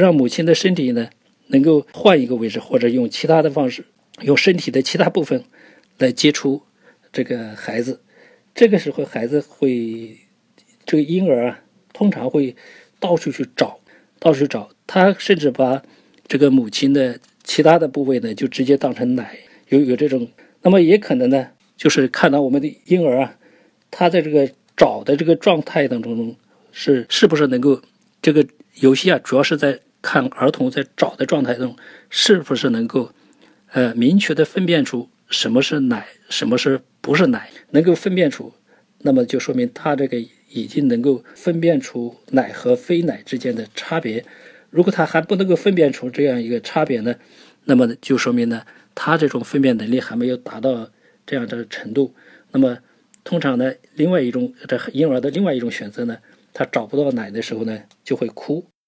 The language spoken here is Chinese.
让母亲的身体呢能够换一个位置，或者用其他的方式，用身体的其他部分来接触这个孩子。这个时候，孩子会，这个婴儿啊，通常会到处去找，到处找。他甚至把这个母亲的其他的部位呢，就直接当成奶，有有这种。那么也可能呢，就是看到我们的婴儿啊，他在这个找的这个状态当中，是是不是能够这个游戏啊，主要是在看儿童在找的状态中，是不是能够呃明确的分辨出什么是奶，什么是不是奶，能够分辨出，那么就说明他这个已经能够分辨出奶和非奶之间的差别。如果他还不能够分辨出这样一个差别呢，那么就说明呢，他这种分辨能力还没有达到这样的程度。那么通常呢，另外一种这婴儿的另外一种选择呢，他找不到奶的时候呢，就会哭。